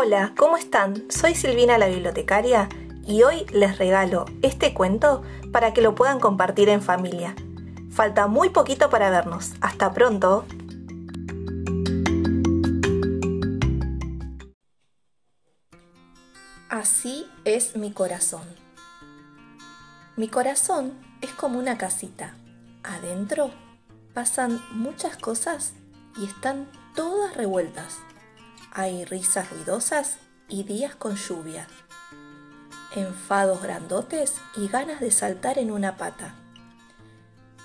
Hola, ¿cómo están? Soy Silvina la bibliotecaria y hoy les regalo este cuento para que lo puedan compartir en familia. Falta muy poquito para vernos. Hasta pronto. Así es mi corazón. Mi corazón es como una casita. Adentro pasan muchas cosas y están todas revueltas. Hay risas ruidosas y días con lluvia. Enfados grandotes y ganas de saltar en una pata.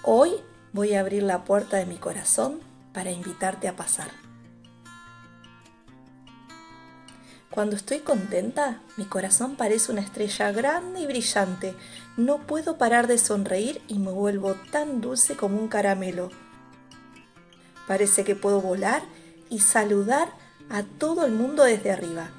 Hoy voy a abrir la puerta de mi corazón para invitarte a pasar. Cuando estoy contenta, mi corazón parece una estrella grande y brillante. No puedo parar de sonreír y me vuelvo tan dulce como un caramelo. Parece que puedo volar y saludar a todo el mundo desde arriba.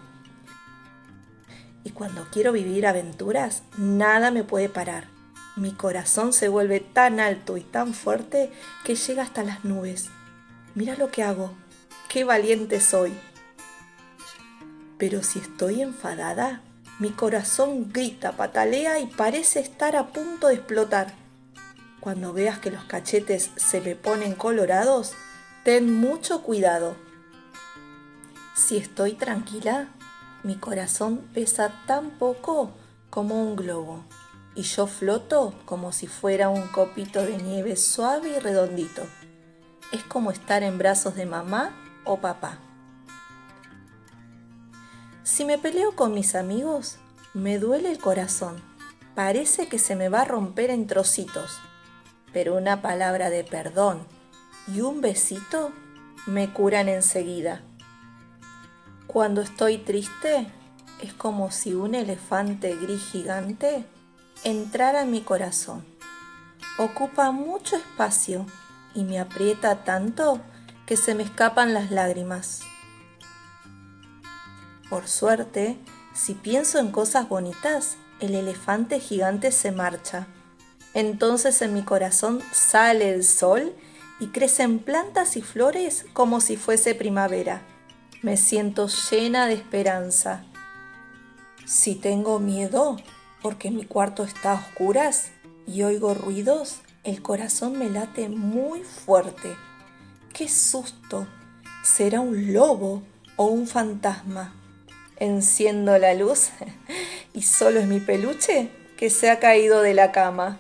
Y cuando quiero vivir aventuras, nada me puede parar. Mi corazón se vuelve tan alto y tan fuerte que llega hasta las nubes. Mira lo que hago. Qué valiente soy. Pero si estoy enfadada, mi corazón grita, patalea y parece estar a punto de explotar. Cuando veas que los cachetes se me ponen colorados, ten mucho cuidado. Si estoy tranquila, mi corazón pesa tan poco como un globo y yo floto como si fuera un copito de nieve suave y redondito. Es como estar en brazos de mamá o papá. Si me peleo con mis amigos, me duele el corazón. Parece que se me va a romper en trocitos. Pero una palabra de perdón y un besito me curan enseguida. Cuando estoy triste, es como si un elefante gris gigante entrara en mi corazón. Ocupa mucho espacio y me aprieta tanto que se me escapan las lágrimas. Por suerte, si pienso en cosas bonitas, el elefante gigante se marcha. Entonces en mi corazón sale el sol y crecen plantas y flores como si fuese primavera. Me siento llena de esperanza. Si tengo miedo porque mi cuarto está a oscuras y oigo ruidos, el corazón me late muy fuerte. ¡Qué susto! ¿Será un lobo o un fantasma? enciendo la luz y solo es mi peluche que se ha caído de la cama.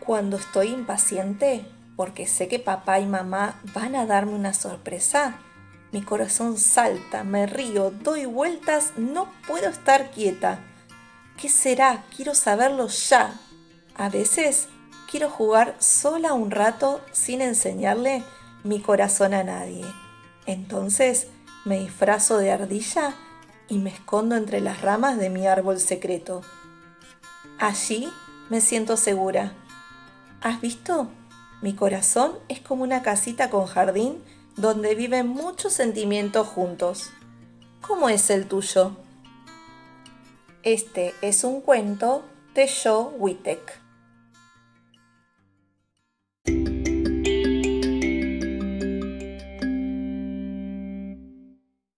Cuando estoy impaciente, porque sé que papá y mamá van a darme una sorpresa, mi corazón salta, me río, doy vueltas, no puedo estar quieta. ¿Qué será? Quiero saberlo ya. A veces quiero jugar sola un rato sin enseñarle mi corazón a nadie. Entonces, me disfrazo de ardilla y me escondo entre las ramas de mi árbol secreto. Allí me siento segura. ¿Has visto? Mi corazón es como una casita con jardín donde viven muchos sentimientos juntos. ¿Cómo es el tuyo? Este es un cuento de Joe Wittek.